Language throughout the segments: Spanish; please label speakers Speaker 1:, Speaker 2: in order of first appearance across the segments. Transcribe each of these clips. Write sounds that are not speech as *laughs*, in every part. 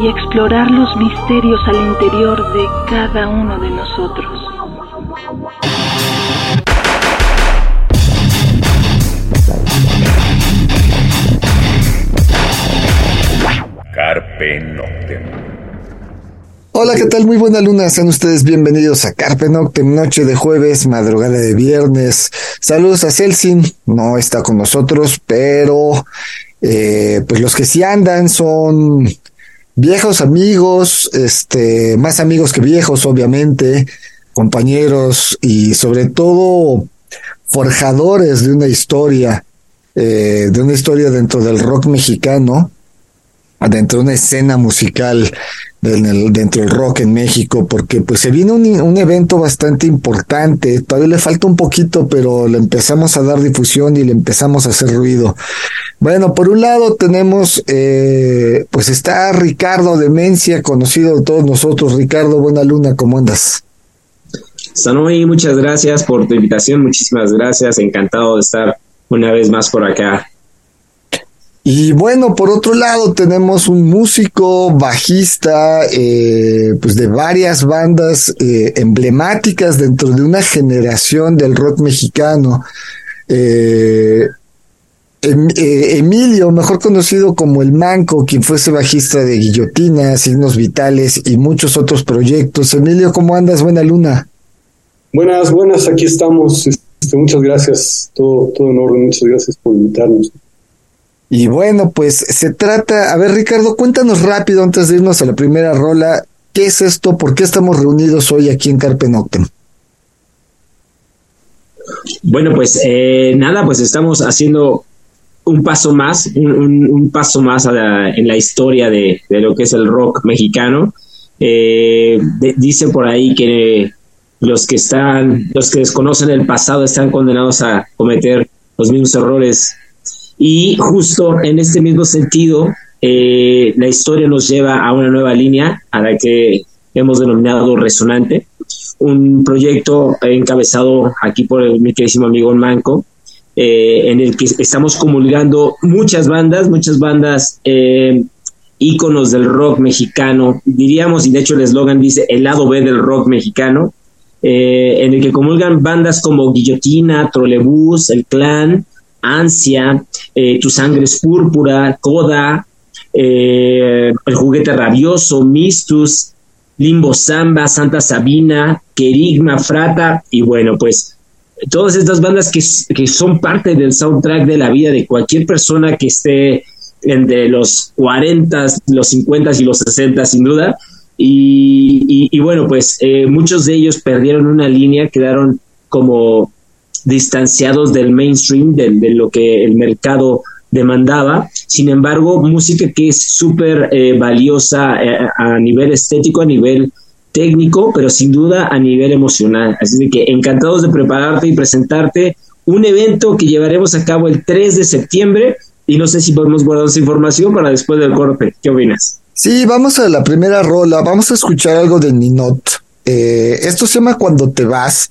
Speaker 1: y explorar los misterios al interior de cada uno de nosotros.
Speaker 2: Carpe Noctem.
Speaker 3: Hola, ¿qué tal? Muy buena luna. Sean ustedes bienvenidos a Carpe Noctem, noche de jueves, madrugada de viernes. Saludos a Celsin, no está con nosotros, pero eh, pues los que sí andan son viejos amigos, este, más amigos que viejos, obviamente, compañeros y sobre todo forjadores de una historia, eh, de una historia dentro del rock mexicano, dentro de una escena musical dentro del rock en México, porque pues se viene un, evento bastante importante, todavía le falta un poquito, pero le empezamos a dar difusión y le empezamos a hacer ruido. Bueno, por un lado tenemos, eh, pues está Ricardo Demencia, conocido de todos nosotros. Ricardo, buena luna, ¿cómo andas?
Speaker 4: Sanoy, muchas gracias por tu invitación, muchísimas gracias, encantado de estar una vez más por acá.
Speaker 3: Y bueno, por otro lado tenemos un músico bajista, eh, pues de varias bandas eh, emblemáticas dentro de una generación del rock mexicano. Eh, em, Emilio, mejor conocido como El Manco, quien fuese bajista de Guillotina, Signos Vitales y muchos otros proyectos. Emilio, ¿cómo andas? Buena luna.
Speaker 5: Buenas, buenas, aquí estamos. Este, muchas gracias, todo, todo en orden, muchas gracias por invitarnos.
Speaker 3: Y bueno, pues se trata, a ver Ricardo, cuéntanos rápido antes de irnos a la primera rola, ¿qué es esto? ¿Por qué estamos reunidos hoy aquí en Carpe Noctem?
Speaker 4: Bueno, pues eh, nada, pues estamos haciendo un paso más, un, paso más en la historia de, lo que es el rock mexicano. Eh, por ahí que los que están, los que desconocen el pasado están condenados a cometer los mismos errores y justo en este mismo sentido, eh, la historia nos lleva a una nueva línea a la que hemos denominado Resonante, un proyecto encabezado aquí por mi queridísimo amigo Manco, eh, en el que estamos comulgando muchas bandas, muchas bandas eh, íconos del rock mexicano, diríamos, y de hecho el eslogan dice el lado B del rock mexicano, en el que comulgan bandas como Guillotina, Trolebús, El Clan, Ansia, eh, Tu sangre es púrpura, Coda, eh, El juguete rabioso, Mistus, Limbo Samba, Santa Sabina, Querigma, Frata, y bueno, pues todas estas bandas que, son parte del soundtrack de la vida de cualquier persona que esté entre los 40, los 50 y los 60 sin duda. Y, bueno, pues eh, muchos de ellos perdieron una línea, quedaron como distanciados del mainstream, de, lo que el mercado demandaba. Sin embargo, música que es súper eh, valiosa eh, a nivel estético, a nivel técnico, pero sin duda a nivel emocional. Así que encantados de prepararte y presentarte un evento que llevaremos a cabo el 3 de septiembre y no sé si podemos guardar esa información para después del corte. ¿Qué opinas?
Speaker 3: Sí, vamos a la primera rola, vamos a escuchar algo de Ninot. Eh, esto se llama Cuando te vas.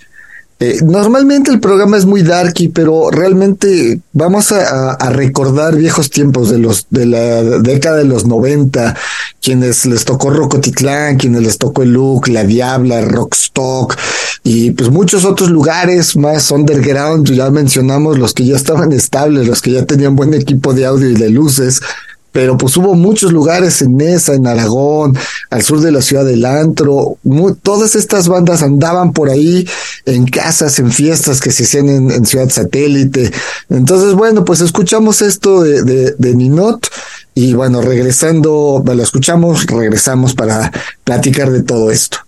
Speaker 3: Eh, normalmente el programa es muy darky, pero realmente vamos a, recordar viejos tiempos de los de la década de los 90, quienes les tocó Rocotitlán, quienes les tocó el Look, La Diabla, Rockstock y pues muchos otros lugares más underground, ya mencionamos los que ya estaban estables, los que ya tenían buen equipo de audio y de luces, pero pues hubo muchos lugares en Mesa, en Aragón, al sur de la ciudad del Antro, todas estas bandas andaban por ahí en casas, en fiestas que se hacían en, Ciudad Satélite. Entonces, bueno, pues escuchamos esto de, de, de Ninot y bueno, regresando, lo escuchamos, regresamos para platicar de todo esto.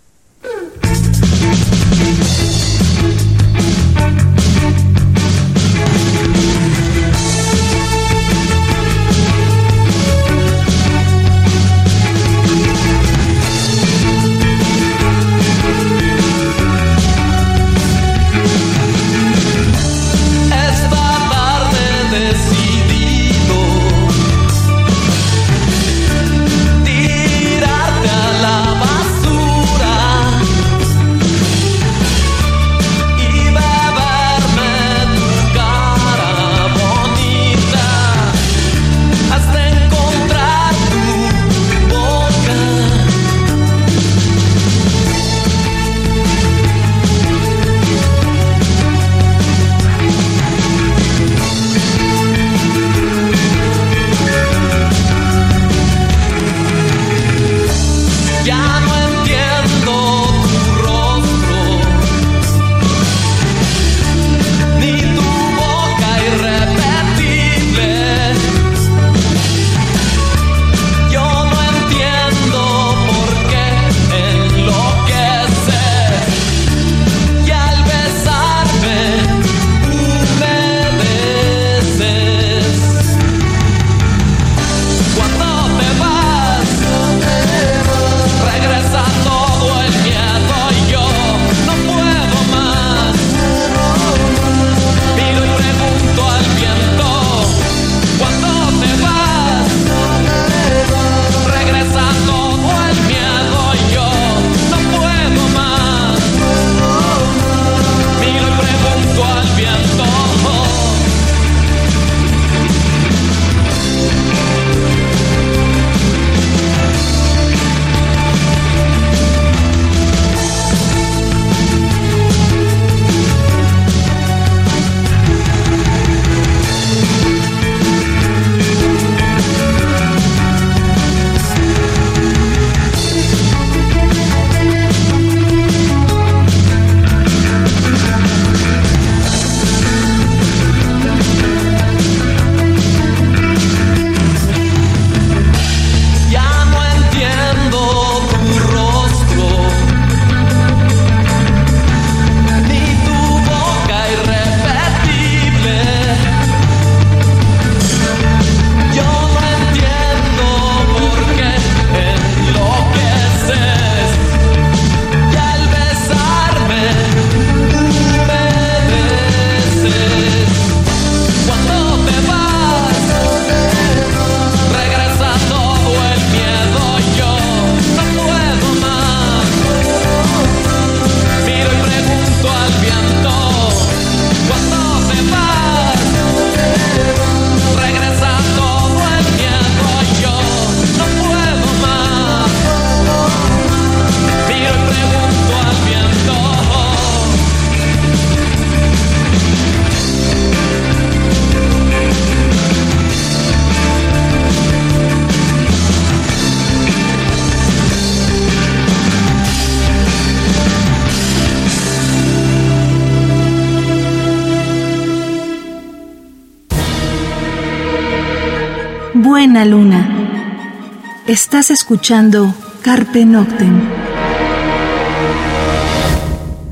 Speaker 2: Estás escuchando Carpe Noctem.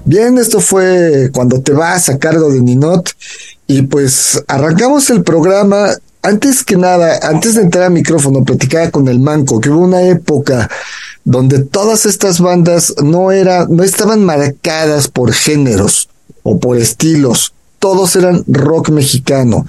Speaker 3: Bien, esto fue cuando te vas a cargo de Ninot y pues arrancamos el programa. Antes que nada, antes de entrar al micrófono, platicaba con el Manco que hubo una época donde todas estas bandas no era, no estaban marcadas por géneros o por estilos, todos eran rock mexicano.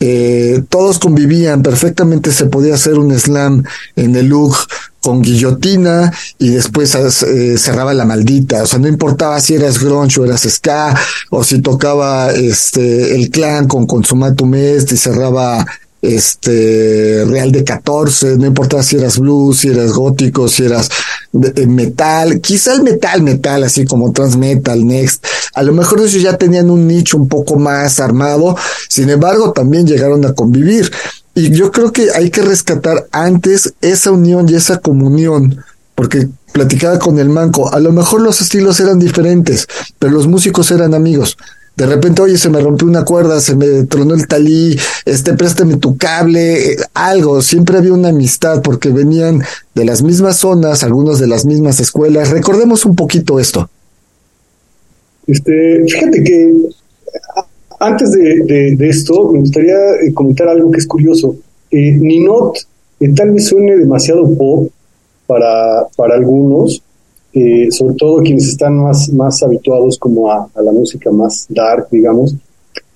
Speaker 3: Eh, todos convivían, perfectamente se podía hacer un slam en el look con guillotina y después eh, cerraba la maldita, o sea, no importaba si eras grunge o eras ska, o si tocaba este el clan con Consumatum Est y cerraba este Real de 14, no importaba si eras blues, si eras gótico, si eras metal, quizá el metal, metal, así como transmetal, next, a lo mejor ellos ya tenían un nicho un poco más armado, sin embargo también llegaron a convivir. Y yo creo que hay que rescatar antes esa unión y esa comunión, porque platicaba con el manco, a lo mejor los estilos eran diferentes, pero los músicos eran amigos de repente, oye, se me rompió una cuerda, se me tronó el talí, este, préstame tu cable, eh, algo. Siempre había una amistad porque venían de las mismas zonas, algunos de las mismas escuelas. Recordemos un poquito esto.
Speaker 5: Este, fíjate que antes de, esto, me gustaría eh, comentar algo que es curioso. Eh, Ninot tal vez suene demasiado pop para, para algunos, eh, sobre todo quienes están más, más habituados como a, la música más dark, digamos,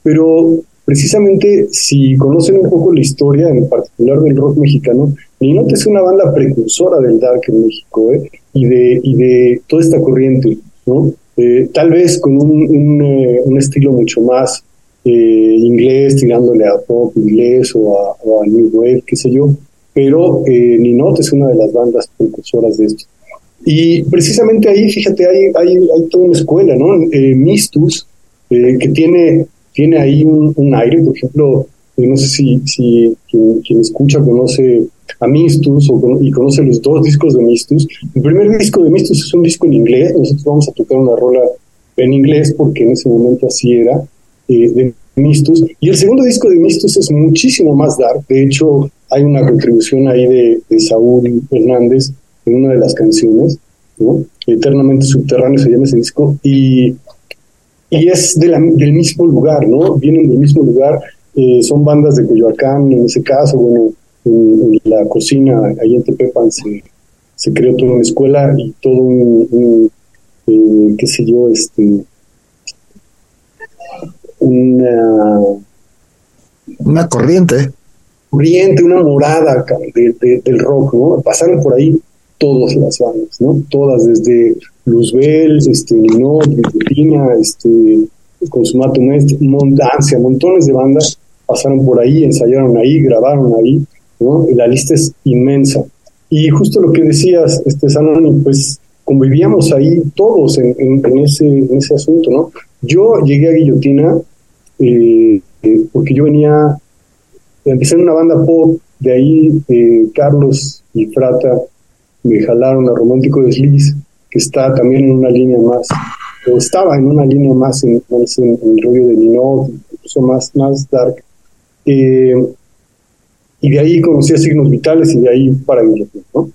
Speaker 5: pero precisamente si conocen un poco la historia, en particular del rock mexicano, Ninot es una banda precursora del dark en México ¿eh? y, de, y de toda esta corriente, ¿no? Eh, tal vez con un, un, estilo mucho más inglés, tirándole a pop inglés o a, New Wave, qué sé yo, pero Ninot es una de las bandas precursoras de esto. Y precisamente ahí, fíjate, hay, hay, hay toda una escuela, ¿no? Eh, Mistus, eh, que tiene, tiene ahí un, aire, por ejemplo, eh, no sé si, si quien, escucha conoce a Mistus o, y conoce los dos discos de Mistus. El primer disco de Mistus es un disco en inglés, nosotros vamos a tocar una rola en inglés porque en ese momento así era, de Mistus. Y el segundo disco de Mistus es muchísimo más dark, de hecho hay una contribución ahí de, de Saúl Hernández en una de las canciones, ¿no? Eternamente Subterráneo se llama ese disco, y, y es de del mismo lugar, ¿no? Vienen del mismo lugar, eh, son bandas de Coyoacán, en ese caso, bueno, en, la cocina, ahí en Tepepan se, se creó toda una escuela y todo un, eh, qué sé yo, este, una...
Speaker 3: Una corriente.
Speaker 5: Corriente, una morada del rock, ¿no? Pasaron por ahí todas las bandas, ¿no? Todas, desde Luzbel, este, Ninot, Guillotina, este, Consumato Montancia, montones de bandas pasaron por ahí, ensayaron ahí, grabaron ahí, ¿no? la lista es inmensa. Y justo lo que decías, este Sanoni, pues convivíamos ahí todos en, en, ese, en ese asunto, ¿no? Yo llegué a Guillotina eh, eh, porque yo venía, empecé en una banda pop, de ahí eh, Carlos y Frata me jalaron a Romántico Desliz, que está también en una línea más, o estaba en una línea más en, el rollo de Ninot, incluso más, más dark. Y de ahí conocí a signos vitales y de ahí para Guillotina, ¿no?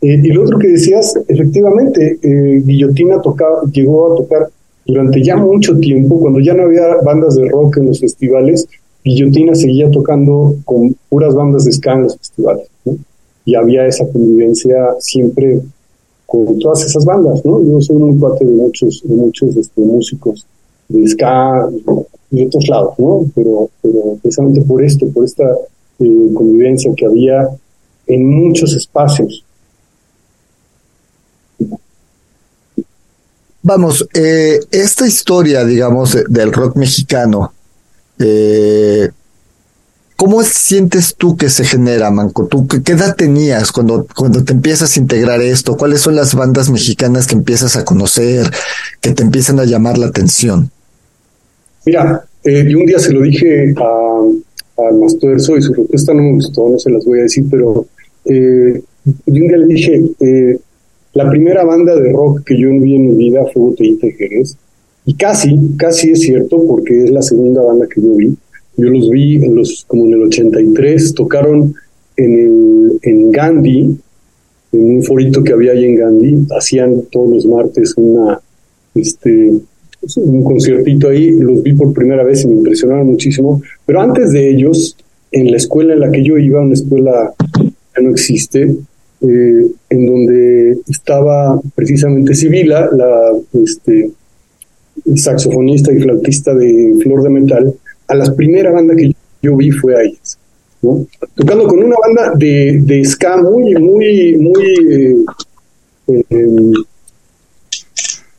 Speaker 5: Eh, y lo otro que decías, efectivamente, eh, Guillotina tocaba, llegó a tocar durante ya mucho tiempo, cuando ya no había bandas de rock en los festivales, Guillotina seguía tocando con puras bandas de ska en los festivales. ¿no? y había esa convivencia siempre con todas esas bandas, ¿no? Yo soy muy parte de muchos, muchos este, músicos de ska y de otros lados, ¿no? Pero, pero precisamente por esto, por esta eh, convivencia que había en muchos espacios.
Speaker 3: Vamos, eh, esta historia, digamos, del rock mexicano, eh, ¿Cómo sientes tú que se genera, Manco? ¿Tú qué edad tenías cuando, cuando te empiezas a integrar esto? ¿Cuáles son las bandas mexicanas que empiezas a conocer, que te empiezan a llamar la atención?
Speaker 5: Mira, eh, yo un día se lo dije a, a Mastuerzo y su respuesta no me gustó, no se las voy a decir, pero eh, yo un día le dije, eh, la primera banda de rock que yo vi en mi vida fue Botellita de Jerez, y casi, casi es cierto, porque es la segunda banda que yo vi. Yo los vi en los, como en el 83, tocaron en, en Gandhi, en un forito que había ahí en Gandhi, hacían todos los martes una, este, un conciertito ahí, los vi por primera vez y me impresionaron muchísimo, pero antes de ellos, en la escuela en la que yo iba, una escuela que no existe, eh, en donde estaba precisamente Sibila, la este, saxofonista y flautista de Flor de Metal, a la primera banda que yo vi fue a ellas. Tocando con una banda de, de ska muy, muy, muy eh, em,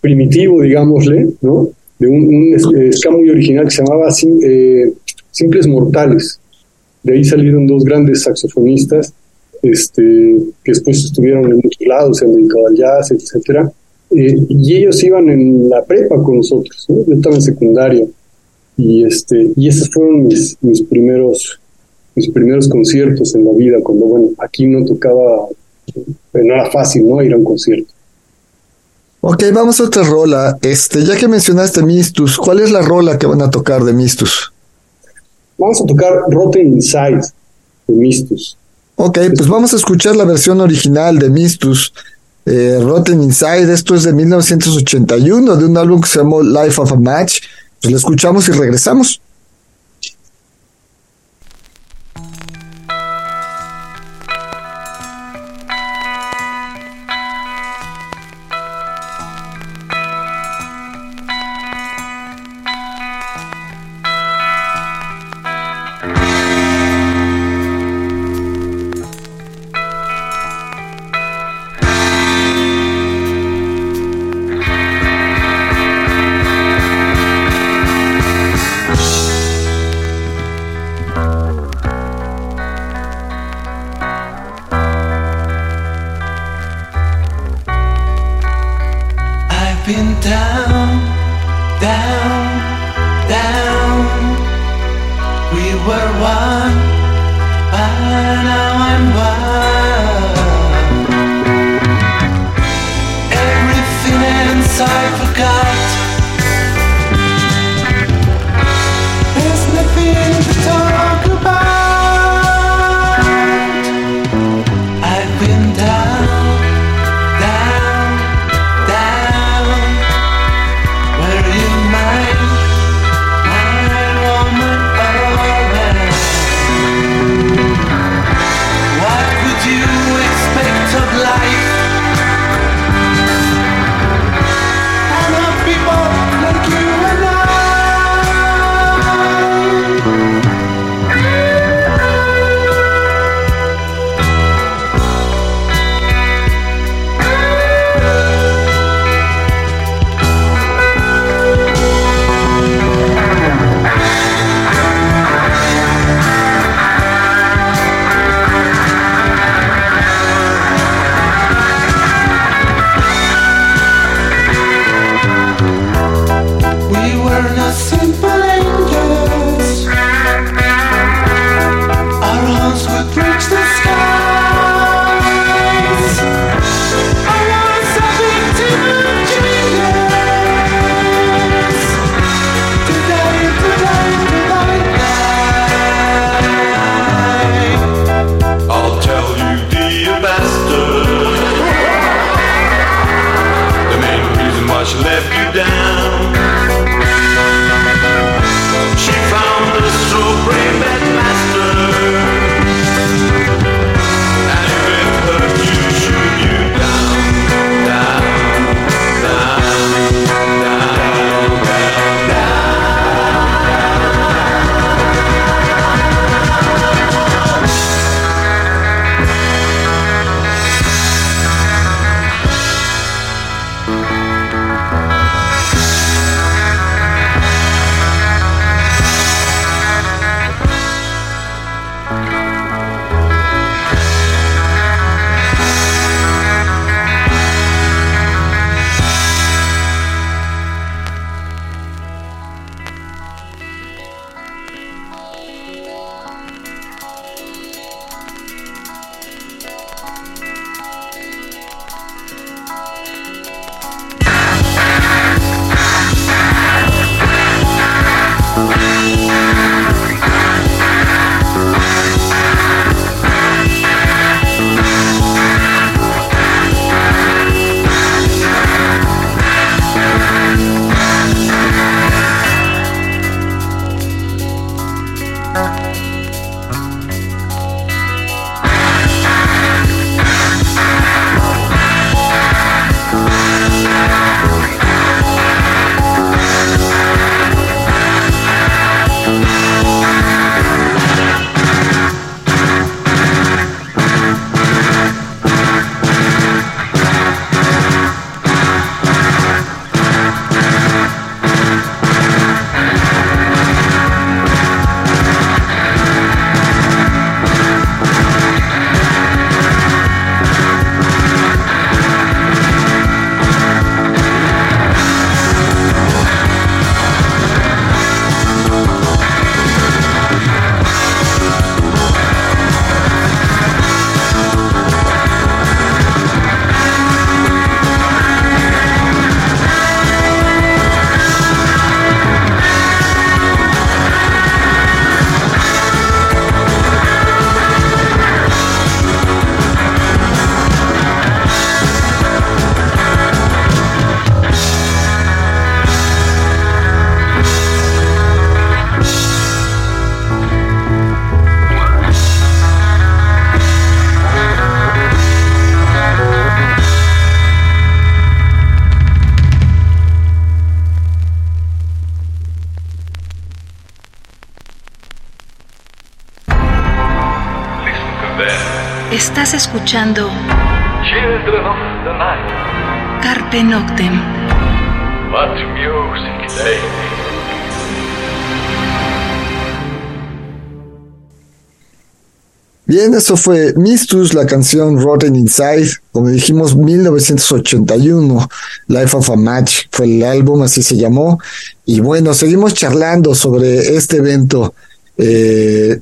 Speaker 5: primitivo, digámosle, ¿no? De un, un, ska muy original que se llamaba eh, Simples Mortales. De ahí salieron dos grandes saxofonistas este, que después estuvieron en muchos lados, se han dedicado. Eh, y ellos iban en la prepa con nosotros, yo estaba en secundaria y este y esos fueron mis, mis primeros mis primeros conciertos en la vida cuando bueno aquí no tocaba no era fácil no ir a un concierto
Speaker 6: Ok, vamos a otra rola. Este, ya que mencionaste Mistus, ¿cuál es la rola que van a tocar de Mistus?
Speaker 5: Vamos a tocar Rotten Inside de Mistus.
Speaker 6: Ok, pues vamos a escuchar la versión original de Mistus, eh, Rotten Inside. Esto es de 1981, de un álbum que se llamó Life of a Match. Pues lo escuchamos y regresamos.
Speaker 2: Escuchando
Speaker 7: Children of the night,
Speaker 2: Carpe Noctem.
Speaker 7: what music they.
Speaker 3: Bien, eso fue Mistus, la canción Rotten Inside, como dijimos, 1981, Life of a Match fue el álbum, así se llamó. Y bueno, seguimos charlando sobre este evento. Eh,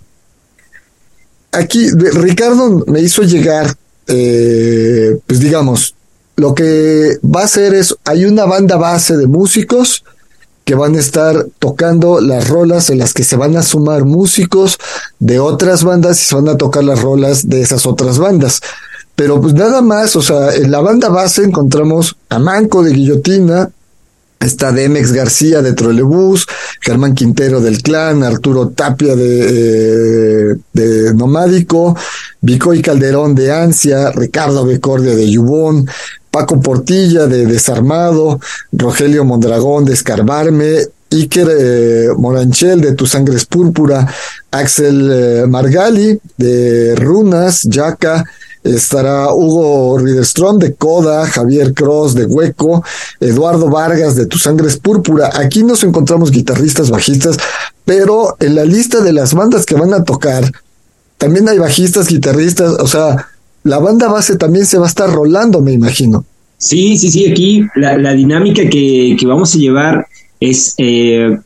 Speaker 3: aquí, Ricardo me hizo llegar, eh, pues digamos, lo que va a hacer es, hay una banda base de músicos que van a estar tocando las rolas en las que se van a sumar músicos de otras bandas y se van a tocar las rolas de esas otras bandas. Pero pues nada más, o sea, en la banda base encontramos a Manco de Guillotina, está Demex García de Trolebús, Germán Quintero del Clan, Arturo Tapia de, eh, de Nomádico, Vicoy Calderón de Ansia, Ricardo Becordia de Yubón, Paco Portilla de Desarmado, Rogelio Mondragón de Escarbarme, Iker eh, Moranchel de Tu Sangre es Púrpura, Axel eh, Margali de Runas, Yaca, estará Hugo Riederstrom de Coda, Javier Cross de Hueco, Eduardo Vargas de Tu Sangre es Púrpura. Aquí nos encontramos guitarristas, bajistas, pero en la lista de las bandas que van a tocar, también hay bajistas, guitarristas, o sea, la banda base también se va a estar rolando, me imagino.
Speaker 4: Sí, sí, sí, aquí la, la dinámica que, que vamos a llevar es, eh,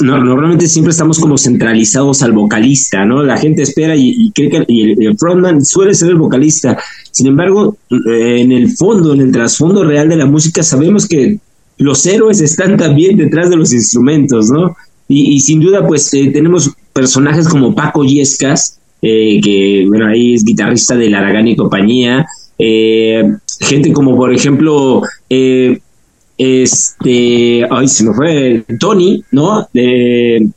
Speaker 4: no- normalmente siempre estamos como centralizados al vocalista, ¿no? La gente espera y, cree que y el, frontman suele ser el vocalista. Sin embargo, eh, en el fondo, en el trasfondo real de la música, sabemos que los héroes están también detrás de los instrumentos, ¿no? Y, y sin duda, pues eh, tenemos personajes como Paco Yescas, eh, que, bueno, ahí es guitarrista de Laragán y compañía, eh, gente como, por ejemplo, eh, este, ay, se me fue, Tony, ¿no? De,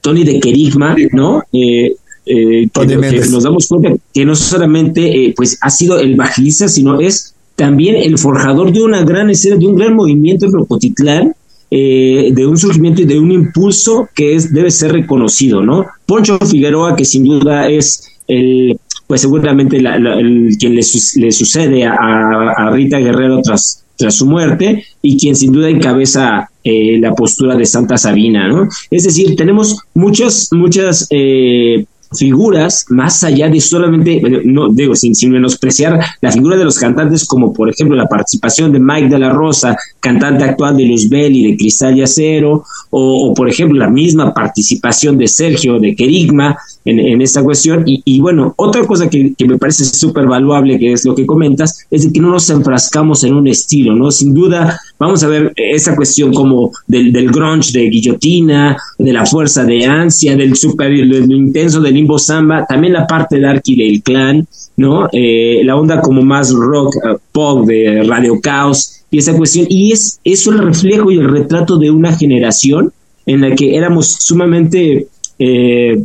Speaker 4: Tony de Kerigma, ¿no? Eh, eh, que, nos damos cuenta que no solamente eh, pues ha sido el bajista, sino es también el forjador de una gran escena, de un gran movimiento en Rocotitlán, eh, de un surgimiento y de un impulso que es debe ser reconocido, ¿no? Poncho Figueroa, que sin duda es el, pues seguramente la- la- el, quien le, su- le sucede a, a Rita Guerrero tras, tras su muerte y quien sin duda encabeza eh, la postura de Santa Sabina, ¿no? Es decir, tenemos muchas, muchas eh, figuras más allá de solamente, no digo, sin, menospreciar la figura de los cantantes, como por ejemplo la participación de Mike de la Rosa, cantante actual de Luzbel y de Cristal y Acero, o, por ejemplo la misma participación de Sergio de Kerigma en, esta cuestión. Y, y bueno, otra cosa que, que me parece súper valuable, que es lo que comentas, es de que no nos enfrascamos en un estilo, ¿no? Sin duda, vamos a ver esa cuestión como del, del grunge de guillotina, de la fuerza de ansia, del super, del intenso de limbo samba, también la parte darky del clan, ¿no? Eh, la onda como más rock, eh, pop de Radio Caos y esa cuestión. Y es eso el reflejo y el retrato de una generación en la que éramos sumamente, eh,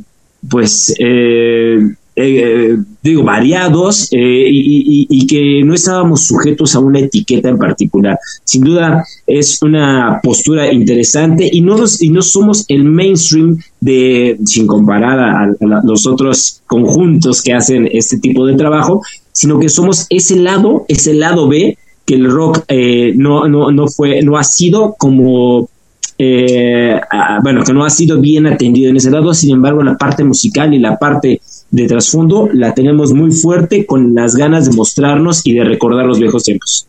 Speaker 4: pues, eh, eh, digo, variados eh, y, que no estábamos sujetos a una etiqueta en particular. Sin duda es una postura interesante y no, y no somos el mainstream de, sin comparar a, los otros conjuntos que hacen este tipo de trabajo, sino que somos ese lado, ese lado B que el rock eh, no, no, no fue, no ha sido como eh, bueno, que no ha sido bien atendido en ese lado, sin embargo, la parte musical y la parte de trasfondo la tenemos muy fuerte con las ganas de mostrarnos y de recordar los viejos tiempos.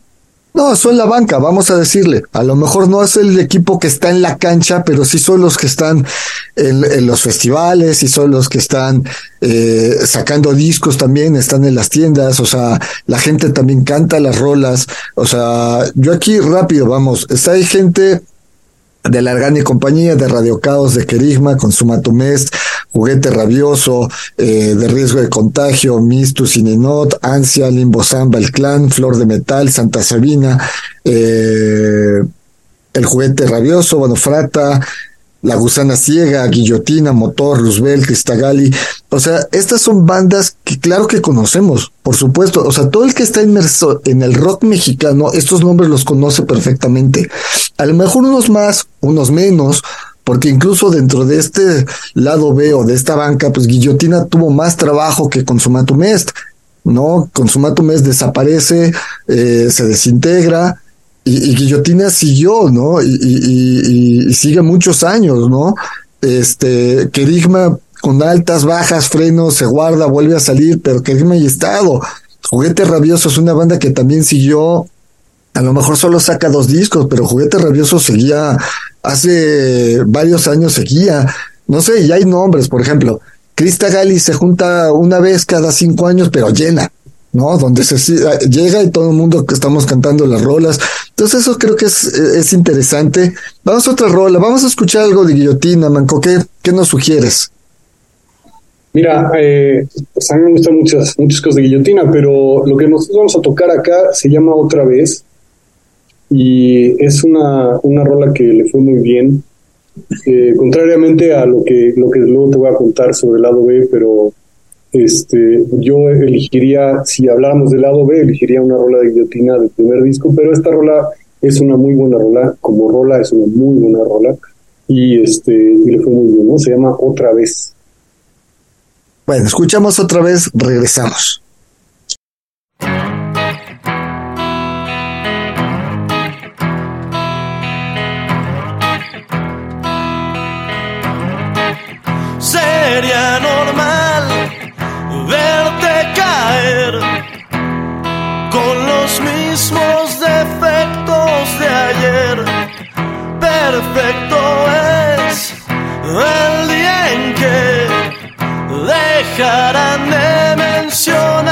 Speaker 3: No, son la banca, vamos a decirle. A lo mejor no es el equipo que está en la cancha, pero sí son los que están en, los festivales y son los que están eh, sacando discos también, están en las tiendas, o sea, la gente también canta las rolas. O sea, yo aquí rápido, vamos, está ahí gente de Largani y compañía, de Radio Caos, de Kerigma, Consumatumest, Juguete Rabioso, eh, de Riesgo de Contagio, Mistus, Ininot, Ansia, Limbo Samba, El Clan, Flor de Metal, Santa Sabina, eh, El Juguete Rabioso, bueno, Frata, La Gusana Ciega, Guillotina, Motor, Roosevelt, Cristagali. O sea, estas son bandas que claro que conocemos, por supuesto. O sea, todo el que está inmerso en el rock mexicano, estos nombres los conoce perfectamente. A lo mejor unos más, unos menos, porque incluso dentro de este lado B o de esta banca, pues Guillotina tuvo más trabajo que Consumatum Est, ¿no? Consumatum Est desaparece, eh, se desintegra, y, Guillotina siguió, ¿no? Y, sigue muchos años, ¿no? Este, Kerigma con altas, bajas, frenos, se guarda, vuelve a salir, pero Kerigma y estado. Juguete Rabioso es una banda que también siguió, a lo mejor solo saca dos discos, pero Juguete Rabioso seguía, hace varios años seguía, no sé, y hay nombres, por ejemplo, Krista Gali se junta una vez cada cinco años, pero llena, ¿no? Donde se llega y todo el mundo que estamos cantando las rolas. Entonces eso creo que es, es interesante. Vamos a otra rola, vamos a escuchar algo de guillotina, Manco, ¿qué, qué nos sugieres?
Speaker 5: Mira, eh, pues a mí me gustan muchas, muchas cosas de guillotina, pero lo que nosotros vamos a tocar acá se llama Otra vez y es una, una rola que le fue muy bien, eh, contrariamente a lo que, lo que luego te voy a contar sobre el lado B, pero este, yo elegiría, si habláramos del lado B, elegiría una rola de guillotina del primer disco, pero esta rola es una muy buena rola, como rola es una muy buena rola, y este, y le fue muy bien, ¿no? Se llama Otra vez.
Speaker 3: Bueno, escuchamos otra vez, regresamos.
Speaker 8: Sería verte caer con los mismos defectos de ayer. Perfecto es el día en que dejarán de mencionarte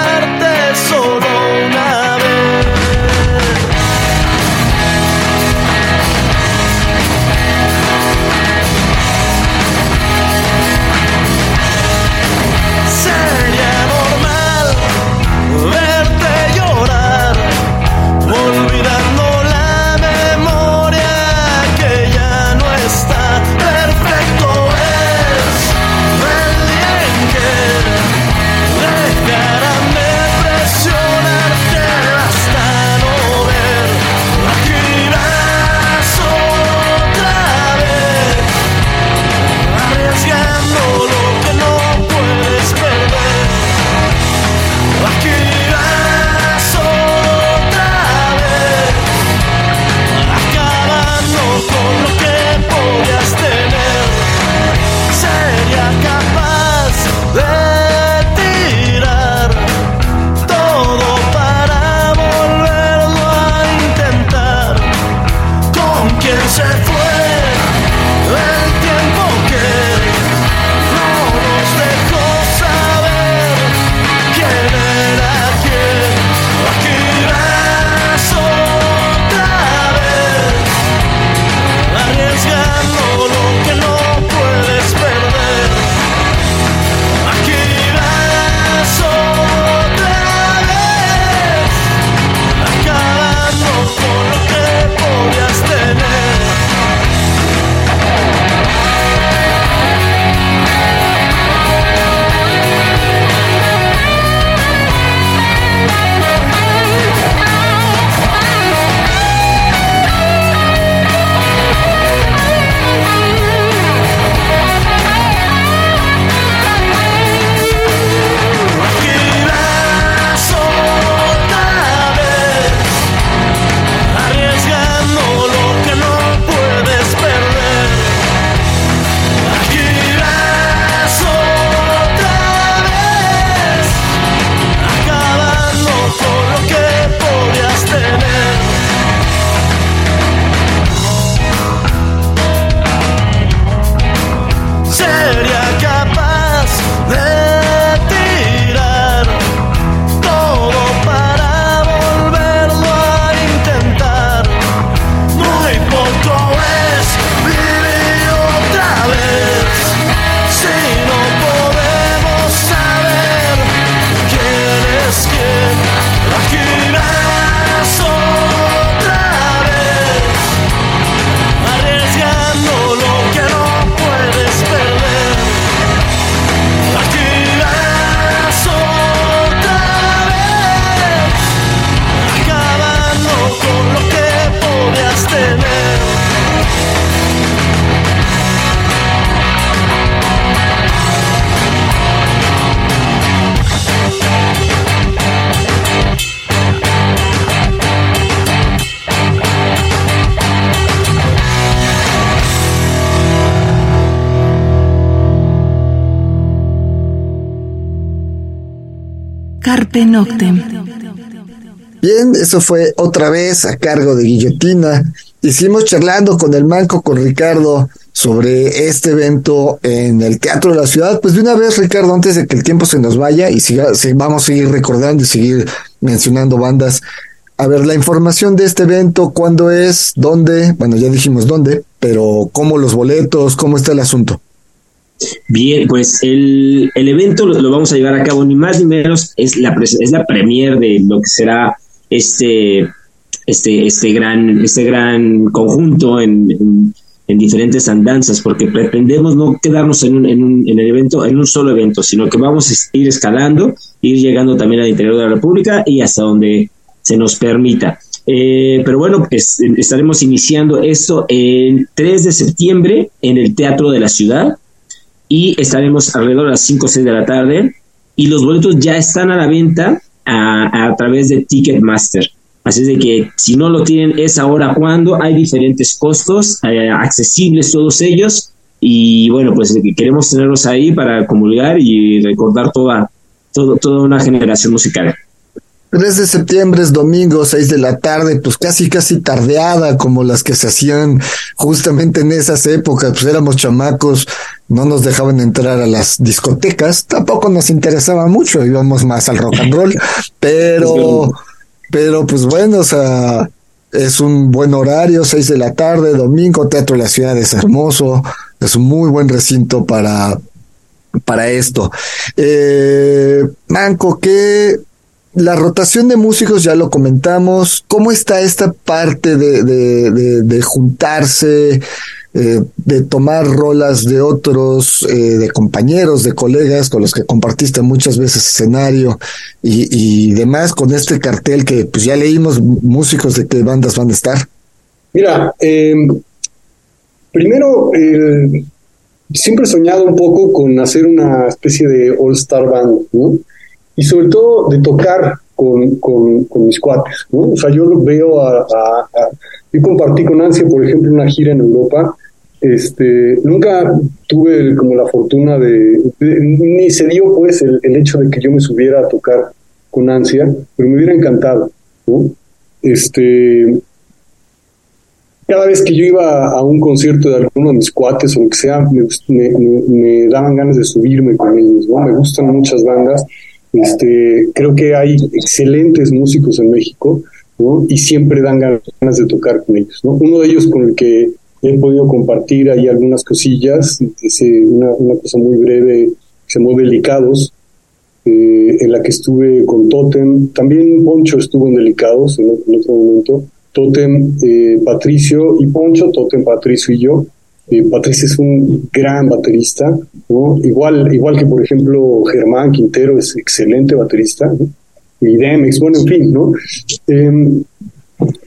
Speaker 3: Bien, eso fue otra vez a cargo de Guillotina. Hicimos charlando con el Manco, con Ricardo, sobre este evento en el Teatro de la Ciudad. Pues de una vez, Ricardo, antes de que el tiempo se nos vaya y siga, vamos a seguir recordando y seguir mencionando bandas. A ver, la información de este evento, cuándo es, dónde, bueno, ya dijimos dónde, pero cómo los boletos, cómo está el asunto.
Speaker 4: Bien, pues el, el evento lo, vamos a llevar a cabo ni más ni menos, es la, es la premier de lo que será este, este, este, gran, este gran conjunto en, en, diferentes andanzas, porque pretendemos no quedarnos en, un, en, un, en el evento, en un solo evento, sino que vamos a ir escalando, ir llegando también al interior de la República y hasta donde se nos permita. Eh, pero bueno, pues, estaremos iniciando esto el 3 de septiembre en el Teatro de la Ciudad y estaremos alrededor de las 5 o 6 de la tarde y los boletos ya están a la venta a, través de Ticketmaster. Así es de que si no lo tienen es ahora cuando hay diferentes costos eh, accesibles todos ellos y bueno pues queremos tenerlos ahí para comulgar y recordar toda, toda una generación musical.
Speaker 3: 3 de septiembre es domingo, 6 de la tarde, pues casi, casi tardeada, como las que se hacían justamente en esas épocas, pues éramos chamacos, no nos dejaban entrar a las discotecas, tampoco nos interesaba mucho, íbamos más al rock and roll, pero, *laughs* pero pues bueno, o sea, es un buen horario, 6 de la tarde, domingo, Teatro de la Ciudad es hermoso, es un muy buen recinto para, para esto. Eh, Manco, ¿qué la rotación de músicos ya lo comentamos. ¿Cómo está esta parte de, de, juntarse, eh, de tomar rolas de otros, eh, de compañeros, de colegas con los que compartiste muchas veces escenario y, demás con este cartel que pues ya leímos músicos de qué bandas van a estar?
Speaker 5: Mira, em, primero, siempre he soñado un poco con hacer una especie de all-star band, ¿no? Y sobre todo de tocar con, con, mis cuates, ¿no? O sea, yo veo a, Yo compartí con Ansia, por ejemplo, una gira en Europa. Este, nunca tuve como la fortuna de, ni se dio pues el, hecho de que yo me subiera a tocar con Ansia, pero me hubiera encantado, ¿no? Este, cada vez que yo iba a un concierto de alguno de mis cuates o lo que sea, me, me, me daban ganas de subirme con ellos, ¿no? Me gustan muchas bandas este, creo que hay excelentes músicos en México, ¿no? Y siempre dan ganas de tocar con ellos, ¿no? Uno de ellos con el que he podido compartir ahí algunas cosillas, una, cosa muy breve, se llamó Delicados, eh, en la que estuve con Totem, también Poncho estuvo en Delicados en, otro momento, Totem, eh, Patricio y Poncho, Totem, Patricio y yo, eh, Patricia es un gran baterista, ¿no? igual, igual que por ejemplo Germán Quintero es excelente baterista, y Demex, bueno, en fin, ¿no? Em,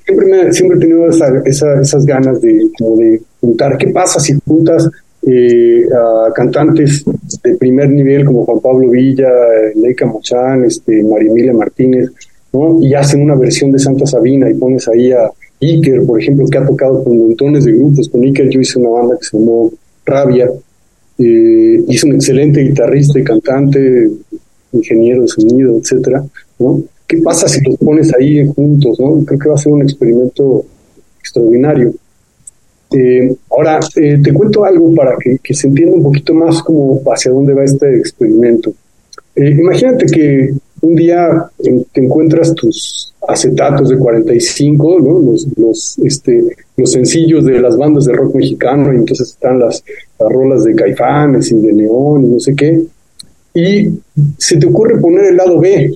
Speaker 5: siempre, siempre he tenido esas ganas de, de juntar, ¿qué pasa si juntas eh, a cantantes de primer nivel como Juan Pablo Villa, Leica Mochán, este, Marimilia Martínez, ¿no? y hacen una versión de Santa Sabina y pones ahí a Iker, por ejemplo, que ha tocado con montones de grupos. Con Iker yo hice una banda que se llamó Rabia. Eh, hizo un excelente guitarrista y cantante, ingeniero de sonido, etcétera, ¿no? ¿Qué pasa si los pones ahí juntos, no? Creo que va a ser un experimento extraordinario. Eh, ahora, eh, te cuento algo para que, que, se entienda un poquito más como hacia dónde va este experimento. imagínate que un día te encuentras tus acetatos de 45, ¿no? los, los, este, los sencillos de las bandas de rock mexicano, y entonces están las, las rolas de Caifanes y de Neón y no sé qué, y se te ocurre poner el lado B,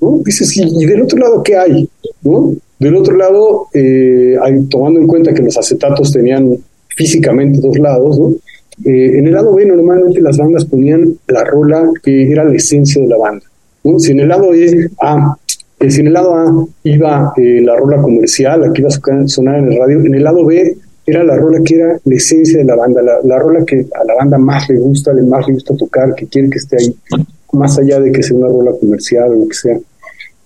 Speaker 5: ¿no? Dices, ¿y, del otro lado qué hay? ¿no? Del otro lado, eh, tomando en cuenta que los acetatos tenían físicamente dos lados, ¿no? Eh, en el lado B normalmente las bandas ponían la rola que era la esencia de la banda. Si en el lado e, A, eh, si en el lado A iba eh, la rola comercial, aquí iba a sonar en el radio, en el lado B era la rola que era la esencia de la banda, la, rola que a la banda más le gusta, le más le gusta tocar, que quiere que esté ahí, más allá de que sea una rola comercial o lo que sea.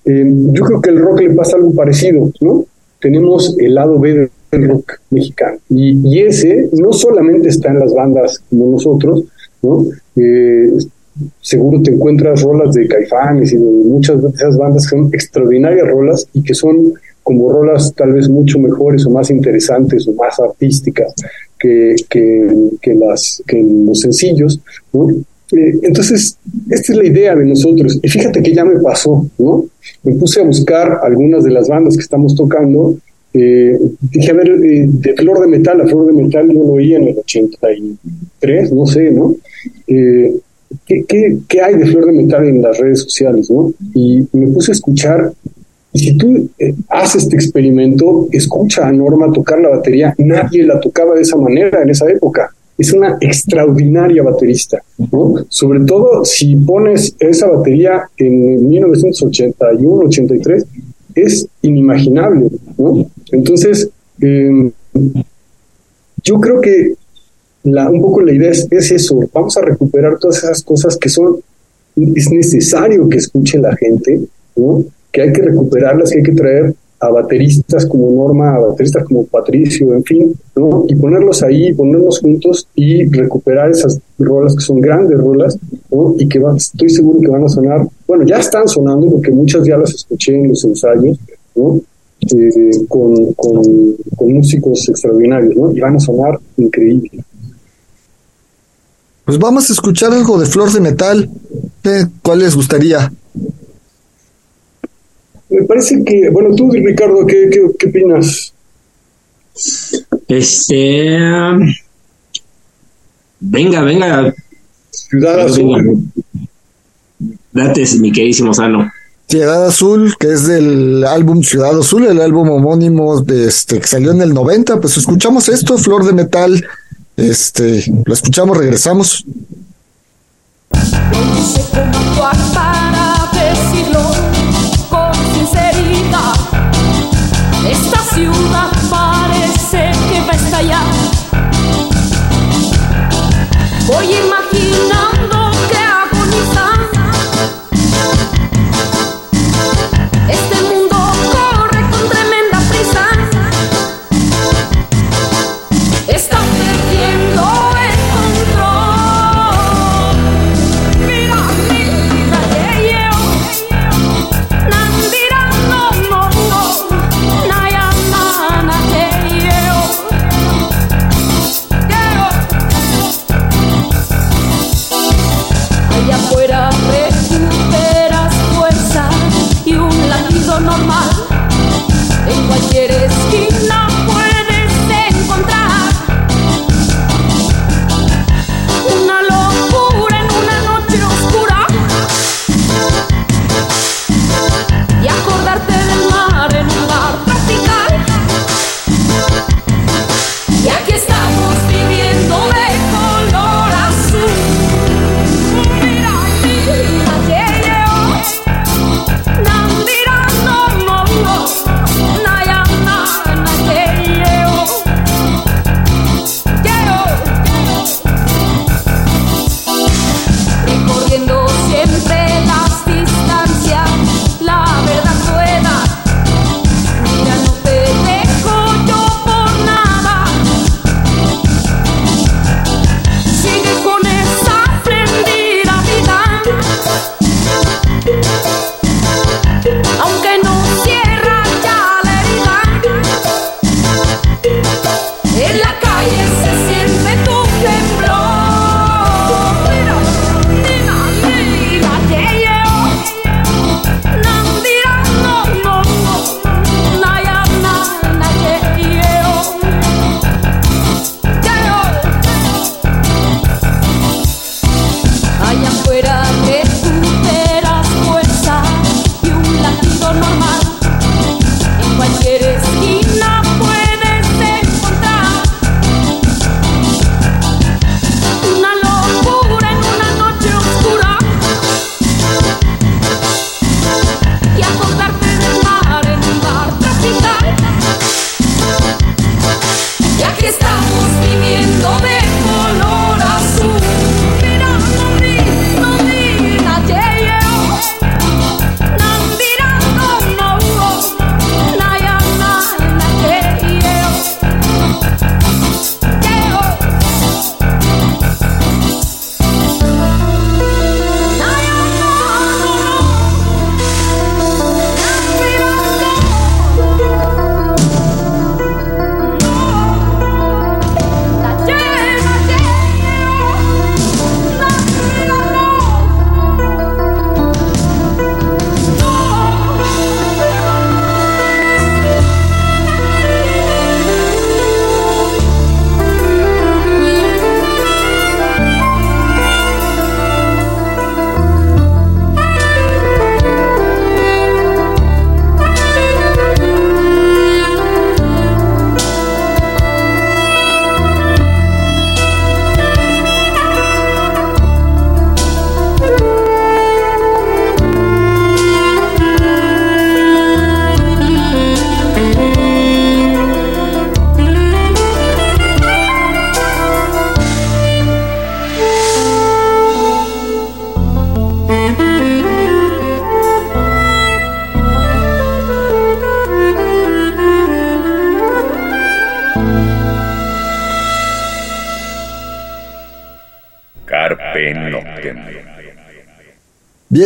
Speaker 5: Eh, yo creo que el rock le pasa algo parecido, ¿no? Tenemos el lado B del rock mexicano y, ese no solamente está en las bandas como nosotros, ¿no? Seguro te encuentras rolas de Caifanes y de muchas de esas bandas que son extraordinarias rolas y que son como rolas tal vez mucho mejores o más interesantes o más artísticas que, que, las, que los sencillos, ¿no? Eh, entonces, esta es la idea de nosotros. Y fíjate que ya me pasó, ¿no? Me puse a buscar algunas de las bandas que estamos tocando. Eh, dije, a ver, eh, de Flor de Metal, a Flor de Metal yo lo oía en el 83, no sé, ¿no? ¿Qué, qué, qué hay de Flor de Metal en las redes sociales, no? Y me puse a escuchar y si tú haces este experimento, escucha a Norma tocar la batería, nadie la tocaba de esa manera en esa época es una extraordinaria baterista, ¿no? Sobre todo si pones esa batería en 1981, 83, es inimaginable, ¿no? Entonces, em, yo creo que la, un poco la idea es, es, eso, vamos a recuperar todas esas cosas que son, es necesario que escuche la gente, ¿no? Que hay que recuperarlas, que hay que traer a bateristas como Norma, a bateristas como Patricio, en fin, ¿no? Y ponerlos ahí, ponernos juntos y recuperar esas rolas que son grandes rolas, ¿no? Y que estoy seguro que van a sonar, bueno, ya están sonando porque muchas ya las escuché en los ensayos, ¿no? Eh, con, con, músicos extraordinarios, ¿no? Y van a sonar increíbles.
Speaker 9: Pues vamos a escuchar algo de Flor de Metal. ¿Cuál les gustaría?
Speaker 5: Me parece que, bueno, tú, Ricardo, ¿qué, qué, opinas?
Speaker 4: Este. venga, venga.
Speaker 5: Ciudad Azul.
Speaker 4: Date, mi queridísimo Sano.
Speaker 9: Ciudad Azul, que es del álbum Ciudad Azul, el álbum homónimo de este, que salió en el 90. Pues escuchamos esto, Flor de Metal. Este, lo escuchamos, regresamos.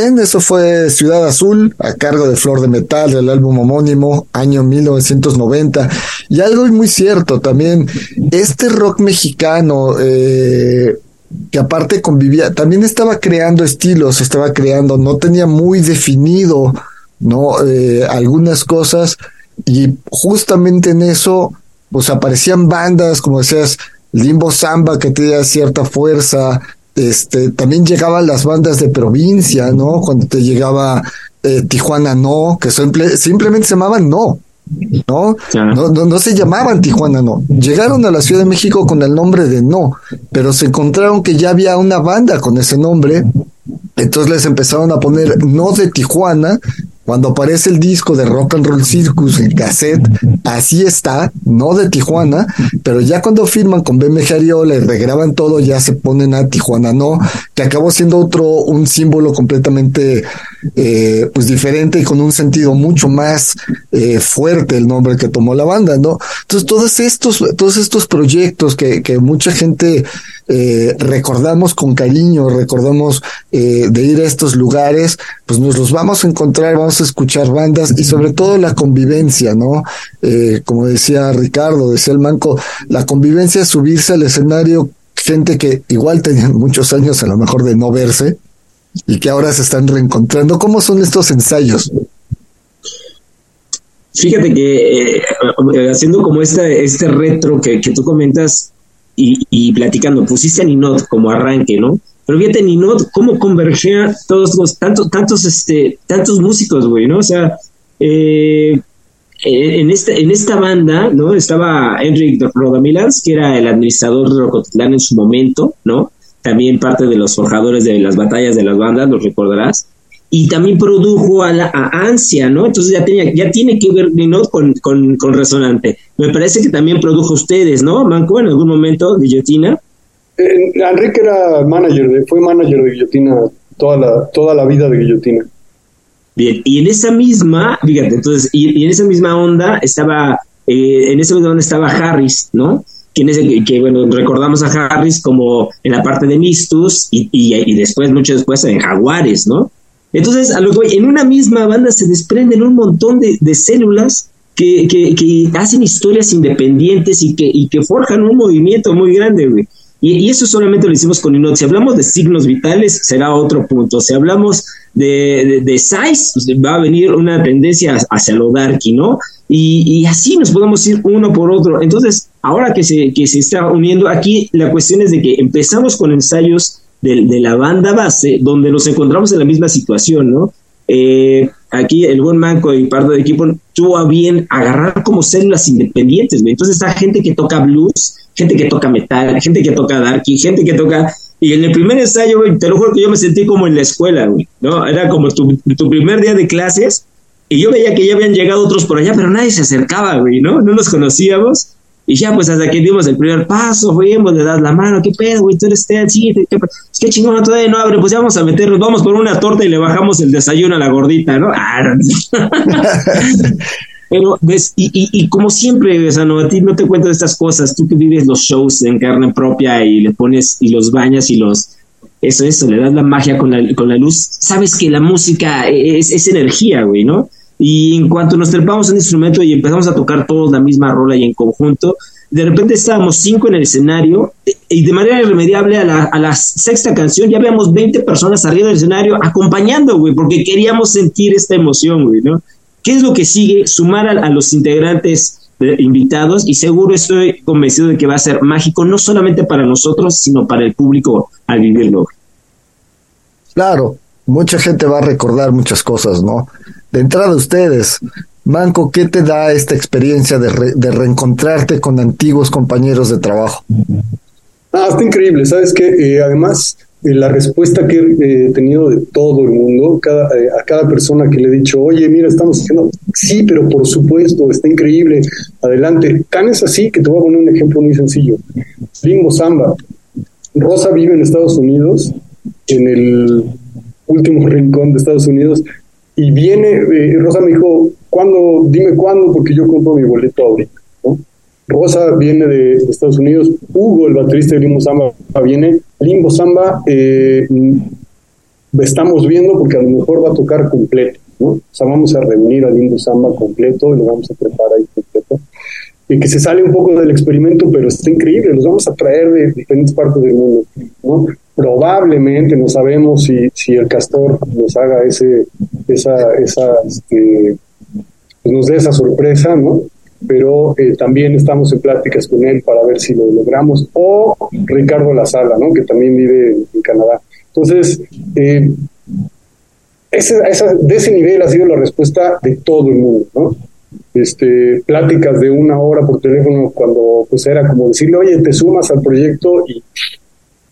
Speaker 3: Bien, eso fue Ciudad Azul, a cargo de Flor de Metal, del álbum homónimo, año 1990. Y algo muy cierto también, este rock mexicano, eh, que aparte convivía, también estaba creando estilos, estaba creando, no tenía muy definido, ¿no? Eh, algunas cosas, y justamente en eso, pues aparecían bandas, como decías, Limbo Samba, que tenía cierta fuerza, este, también llegaban las bandas de provincia, ¿no? Cuando te llegaba eh, Tijuana No, que simplemente se llamaban No, ¿no? No, ¿no? no se llamaban Tijuana No. Llegaron a la Ciudad de México con el nombre de No, pero se encontraron que ya había una banda con ese nombre. Entonces les empezaron a poner No de Tijuana cuando aparece el disco de Rock and Roll Circus en cassette, así está, no de Tijuana, pero ya cuando firman con BMG Ariola y regraban todo, ya se ponen a Tijuana no, que acabó siendo otro, un símbolo completamente eh, pues diferente y con un sentido mucho más eh, fuerte el nombre que tomó la banda, ¿no? Entonces todos estos, todos estos proyectos que, que mucha gente eh, recordamos con cariño, recordamos eh, de ir a estos lugares, pues nos los vamos a encontrar, vamos a escuchar bandas y sobre todo la convivencia, ¿no? Eh, como decía Ricardo, decía el Manco, la convivencia, subirse al escenario, gente que igual tenían muchos años a lo mejor de no verse y que ahora se están reencontrando. ¿Cómo son estos ensayos?
Speaker 4: Fíjate que haciendo como este, este retro que, que tú comentas, y, platicando, pusiste a Ninot como arranque, ¿no? Pero fíjate, Ninot, cómo convergía todos los tantos, tantos, este, tantos músicos, güey, ¿no? O sea, eh, en, esta, en esta banda, ¿no? Estaba Enric Rodamilans, que era el administrador de Rocotitlán en su momento, ¿no? También parte de los forjadores de las batallas de las bandas, lo recordarás y también produjo a, la, Ansia, ¿no? Entonces ya, tenía, ya tiene que ver con, con, con, Resonante. Me parece que también produjo ustedes, ¿no, Manco, en algún momento, Guillotina?
Speaker 5: Eh, Enrique era manager, fue manager de Guillotina toda la, toda la vida de Guillotina.
Speaker 4: Bien, y en esa misma, fíjate, entonces, y, en esa misma onda estaba, eh, en esa misma onda estaba Harris, ¿no? Quien es el, que, bueno, recordamos a Harris como en la parte de Mistus y, y, y después, mucho después, en Jaguares, ¿no? Entonces, a lo que en una misma banda se desprenden un montón de, células que, hacen historias independientes y que, forjan un movimiento muy grande, güey. Y, eso solamente lo hicimos con Inot. Si hablamos de signos vitales, será otro punto. Si hablamos de, de, size, pues, va a venir una tendencia hacia lo darky, ¿no? Y, y, así nos podemos ir uno por otro. Entonces, ahora que se, que se está uniendo, aquí la cuestión es de que empezamos con ensayos de, la banda base, donde nos encontramos en la misma situación, ¿no? Eh, aquí el buen Manco y parte del equipo tuvo a bien agarrar como células independientes, ¿no? Entonces está gente que toca blues, gente que toca metal, gente que toca darky, gente que toca... Y en el primer ensayo, güey, te lo juro que yo me sentí como en la escuela, güey, ¿no? Era como tu, tu primer día de clases y yo veía que ya habían llegado otros por allá, pero nadie se acercaba, güey, ¿no? No nos conocíamos. Y ya, pues hasta que dimos el primer paso, fuimos, le das la mano, ¿qué pedo, güey? Tú eres Ted, sí, ¿qué, qué chingón, todavía no abre, pues ya vamos a meternos, vamos por una torta y le bajamos el desayuno a la gordita, ¿no? Ah, *laughs* Pero, ves, y, y, y, como siempre, o a ti no te cuento estas cosas, tú que vives los shows en carne propia y le pones y los bañas y los... Eso, eso, le das la magia con la, con la luz, sabes que la música es, es energía, güey, ¿no? Y en cuanto nos trepamos en el instrumento y empezamos a tocar todos la misma rola y en conjunto, de repente estábamos cinco en el escenario y de manera irremediable a la, a la sexta canción ya habíamos 20 personas arriba del escenario acompañando, güey, porque queríamos sentir esta emoción, güey, ¿no? ¿Qué es lo que sigue? Sumar a, los integrantes invitados y seguro estoy convencido de que va a ser mágico, no solamente para nosotros, sino para el público al vivirlo.
Speaker 3: Claro, mucha gente va a recordar muchas cosas, ¿no? de entrada ustedes, Manco, ¿qué te da esta experiencia de, de reencontrarte con antiguos compañeros de trabajo?
Speaker 5: Ah, está increíble, ¿sabes qué? Eh, además, eh, la respuesta que he tenido de todo el mundo, cada, eh, a cada persona que le he dicho, oye, mira, estamos haciendo, sí, pero por supuesto, está increíble, adelante. Tan es así que te voy a poner un ejemplo muy sencillo. Limbo Samba. Rosa vive en Estados Unidos, en el último rincón de Estados Unidos, y viene, eh, Rosa me dijo, ¿cuándo? Dime cuándo, porque yo compro mi boleto ahorita, ¿no? Rosa viene de, Estados Unidos, Hugo, el baterista de Limbo Samba, viene. Limbo Samba eh, estamos viendo porque a lo mejor va a tocar completo, ¿no? O sea, vamos a reunir a Limbo Samba completo y lo vamos a preparar ahí completo. Y que se sale un poco del experimento, pero está increíble, los vamos a traer de diferentes partes del mundo, ¿no? Probablemente, no sabemos si, si el castor nos haga ese, esa, esa, este, pues nos dé esa sorpresa, ¿no? pero eh, también estamos en pláticas con él para ver si lo logramos, o Ricardo La Sala, ¿no? que también vive en, Canadá. Entonces, eh, de ese nivel ha sido la respuesta de todo el mundo, ¿no? Este, pláticas de una hora por teléfono cuando pues era como decirle, oye, te sumas al proyecto y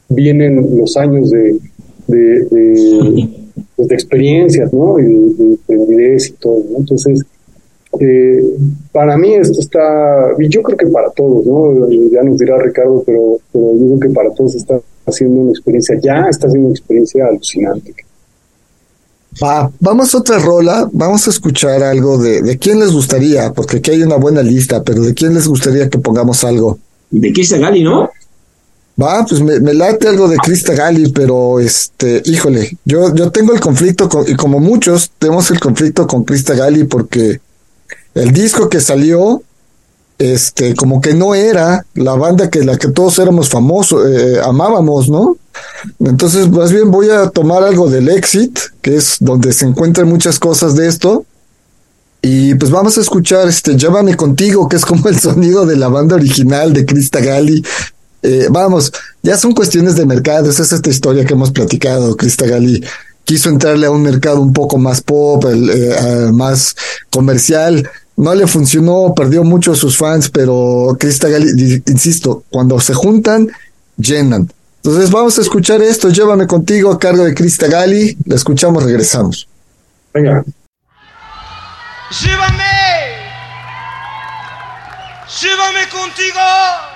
Speaker 5: vienen los años de, de, pues, experiencias, ¿no? Y de, de, y todo, ¿no? Entonces, eh, para mí esto está, y yo creo que para todos, ¿no? Ya nos dirá Ricardo, pero, pero yo creo que para todos está haciendo una experiencia, ya está haciendo una experiencia alucinante.
Speaker 3: Va, vamos a otra rola, vamos a escuchar algo de, de quién les gustaría, porque aquí hay una buena lista, pero de quién les gustaría que pongamos algo.
Speaker 4: De Krista Gali, ¿no?
Speaker 3: Va, pues me, late algo de Krista Gali, pero este, híjole, yo, yo tengo el conflicto con, y como muchos, tenemos el conflicto con Krista Gali porque el disco que salió, este, como que no era la banda que la que todos éramos famosos, eh, amábamos, ¿no? Entonces, más bien voy a tomar algo del Exit, que es donde se encuentran muchas cosas de esto. Y pues vamos a escuchar este Llévame contigo, que es como el sonido de la banda original de Krista Gali. Eh, vamos, ya son cuestiones de mercado, esa es esta historia que hemos platicado. Krista Gali quiso entrarle a un mercado un poco más pop, eh, más comercial no le funcionó, perdió mucho a sus fans, pero Krista Gali, insisto, cuando se juntan, llenan. Entonces vamos a escuchar esto, llévame contigo a cargo de Krista Gali, la escuchamos, regresamos.
Speaker 5: Venga.
Speaker 8: Llévame, llévame contigo.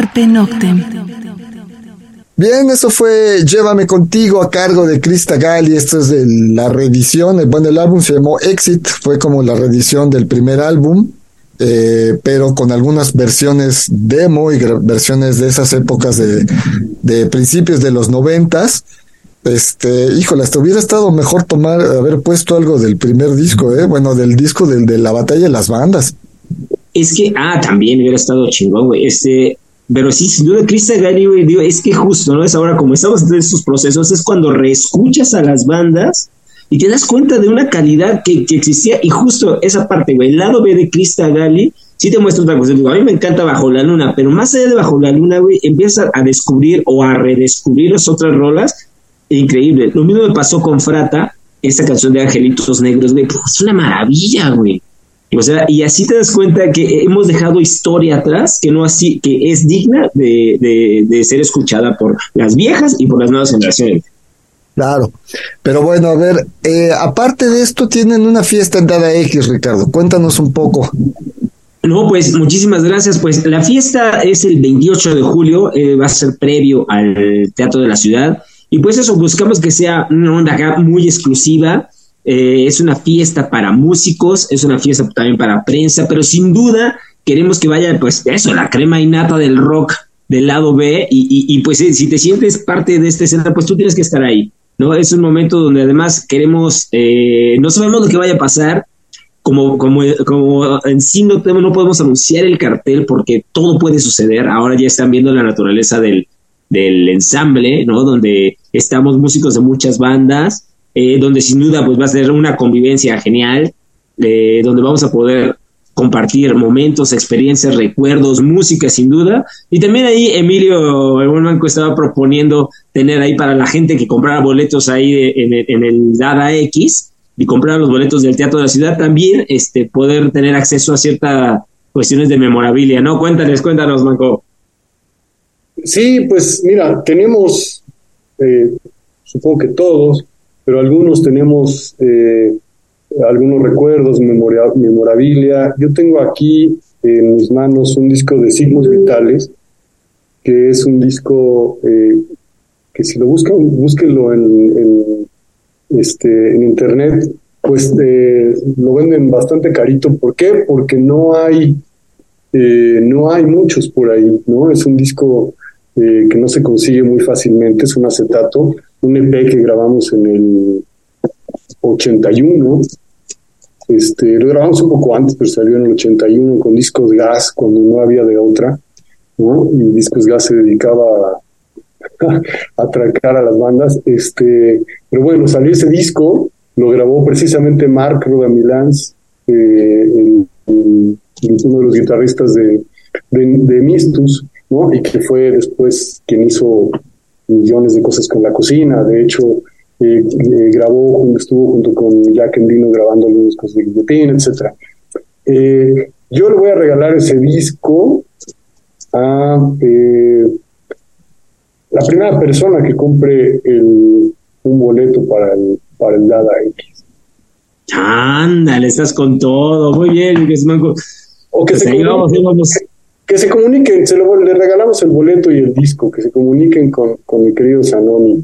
Speaker 2: Carpe Noctem.
Speaker 3: Bien, eso fue Llévame contigo a cargo de Krista Gali. Esto es de la reedición. Bueno, el álbum se llamó Exit, fue como la reedición del primer álbum, eh, pero con algunas versiones demo y versiones de esas épocas de, de principios de los noventas. Este, híjole, hasta hubiera estado mejor tomar, haber puesto algo del primer disco, eh, bueno, del disco del, de la batalla de las bandas.
Speaker 4: Es que, ah, también hubiera estado chingón, güey. Este, pero sí, sin duda, Chris Gary, digo, es que justo, ¿no? Es ahora como estamos en estos procesos, es cuando reescuchas a las bandas y te das cuenta de una calidad que, que existía y justo esa parte, güey, el lado B de Krista Gali sí te muestra otra cosa. Digo, a mí me encanta Bajo la Luna, pero más allá de Bajo la Luna, güey, empiezas a descubrir o a redescubrir las otras rolas. Increíble. Lo mismo me pasó con Frata, esa canción de Angelitos Negros, güey, es una maravilla, güey. O sea, y así te das cuenta que hemos dejado historia atrás que no así, que es digna de, de, ser escuchada por las viejas y por las nuevas generaciones.
Speaker 3: Claro, pero bueno, a ver, eh, aparte de esto, tienen una fiesta en Dada X, Ricardo. Cuéntanos un poco.
Speaker 4: No, pues muchísimas gracias. Pues la fiesta es el 28 de julio, eh, va a ser previo al Teatro de la Ciudad. Y pues eso, buscamos que sea una onda muy exclusiva. Eh, es una fiesta para músicos, es una fiesta también para prensa, pero sin duda queremos que vaya, pues eso, la crema innata del rock del lado B y, y, pues si te sientes parte de esta escena, pues tú tienes que estar ahí, ¿no? Es un momento donde además queremos, eh, no sabemos lo que vaya a pasar, como, como, como en sí no, no podemos anunciar el cartel porque todo puede suceder, ahora ya están viendo la naturaleza del, del ensamble, ¿no? Donde estamos músicos de muchas bandas, eh, donde sin duda pues va a ser una convivencia genial, eh, donde vamos a poder compartir momentos, experiencias, recuerdos, música sin duda. Y también ahí Emilio el banco estaba proponiendo tener ahí para la gente que comprara boletos ahí en, el, en el Dada X y comprar los boletos del Teatro de la Ciudad, también este, poder tener acceso a ciertas cuestiones de memorabilia, ¿no? Cuéntales, cuéntanos, Manco.
Speaker 5: Sí, pues mira, tenemos, eh, supongo que todos, pero algunos tenemos eh, algunos recuerdos, memoria, memorabilia. Yo tengo aquí en mis manos un disco de Signos Vitales, que es un disco eh, que si lo buscan, búsquenlo en, este, en internet, pues eh, lo venden bastante carito. ¿Por qué? Porque no hay, no hay muchos por ahí, ¿no? Es un disco que no se consigue muy fácilmente, es un acetato un EP que grabamos en el 81. Este, lo grabamos un poco antes, pero salió en el 81 con Discos Gas, cuando no había de otra. ¿no? Y Discos Gas se dedicaba a, *laughs* a a las bandas. Este, pero bueno, salió ese disco, lo grabó precisamente Mark Rodamilans, eh, uno de los guitarristas de, de, de Mistus, ¿no? y que fue después quien hizo millones de cosas con la cocina. De hecho, eh, eh, grabó, estuvo junto con Jack Endino grabando algunas cosas de guillotina, etc. Eh, yo le voy a regalar ese disco a la primera persona que compre el, un boleto para el, para el Dada X.
Speaker 4: Ándale, estás con todo. Muy bien,
Speaker 5: O que pues se que se comuniquen, se lo, le regalamos el boleto y el disco, que se comuniquen con, con mi querido Sanoni.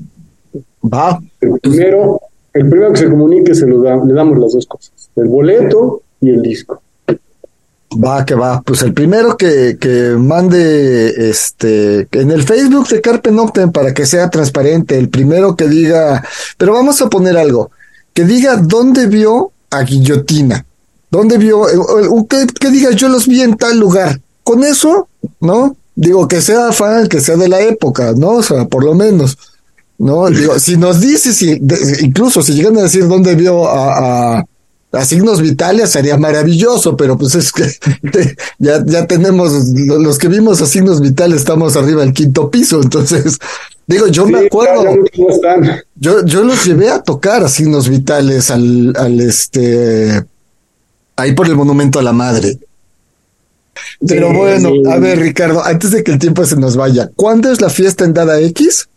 Speaker 3: Va.
Speaker 5: El primero, el primero que se comunique se lo da, le damos las dos cosas, el boleto y el disco.
Speaker 3: Va, que va. Pues el primero que, que mande este en el Facebook de Carpe Noctem para que sea transparente. El primero que diga, pero vamos a poner algo, que diga dónde vio a Guillotina. ¿Dónde vio? Que, que diga yo los vi en tal lugar con eso, ¿no? Digo, que sea fan, que sea de la época, ¿no? O sea, por lo menos, ¿no? Digo, si nos dice, si, incluso si llegan a decir dónde vio a, a, signos vitales, sería maravilloso, pero pues es que *laughs* ya, ya tenemos, los que vimos a signos vitales estamos arriba del quinto piso, entonces, digo, yo me acuerdo, yo, yo los llevé a tocar a signos vitales al, al este, ahí por el monumento a la madre. Pero bueno, a ver, Ricardo, antes de que el tiempo se nos vaya, ¿cuándo es la fiesta en Dada X?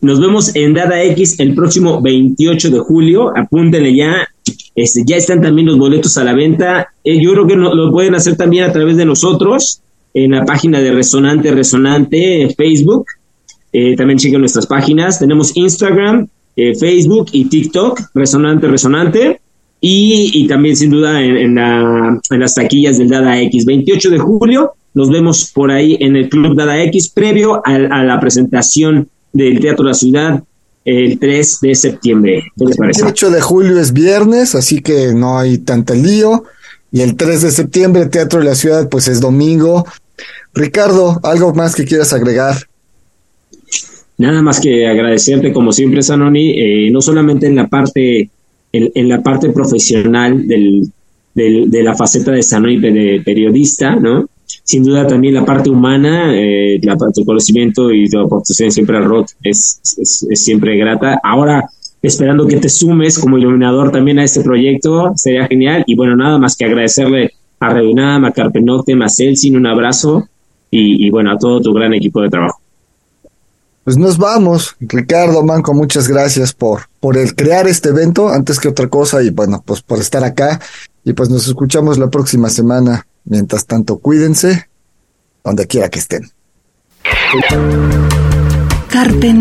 Speaker 4: Nos vemos en Dada X el próximo 28 de julio. Apúntenle ya. Este, ya están también los boletos a la venta. Eh, yo creo que lo pueden hacer también a través de nosotros en la página de Resonante Resonante en Facebook. Eh, también chequen nuestras páginas. Tenemos Instagram, eh, Facebook y TikTok, Resonante Resonante. Y, también sin duda en, las taquillas del Dada X. 28 de julio nos vemos por ahí en el Club Dada X previo a, a la presentación del Teatro de la Ciudad el 3 de septiembre.
Speaker 3: El 8 de julio es viernes, así que no hay tanto lío. Y el 3 de septiembre, Teatro de la Ciudad, pues es domingo. Ricardo, ¿algo más que quieras agregar?
Speaker 4: Nada más que agradecerte, como siempre, Sanoni, eh, no solamente en la parte, en, la parte profesional del, de la faceta de Sanoni de periodista, ¿no? sin duda también la parte humana, eh, la, tu conocimiento y tu aportación siempre al rock es, es, siempre grata. Ahora, esperando que te sumes como iluminador también a este proyecto, sería genial. Y bueno, nada más que agradecerle a Reunam, a Carpenocte, a Celsin, un abrazo y, bueno, a todo tu gran equipo de trabajo.
Speaker 3: Pues nos vamos, Ricardo Manco, muchas gracias por, por el crear este evento antes que otra cosa y bueno, pues por estar acá y pues nos escuchamos la próxima semana. Mientras tanto, cuídense donde quiera que estén.
Speaker 2: Carpe.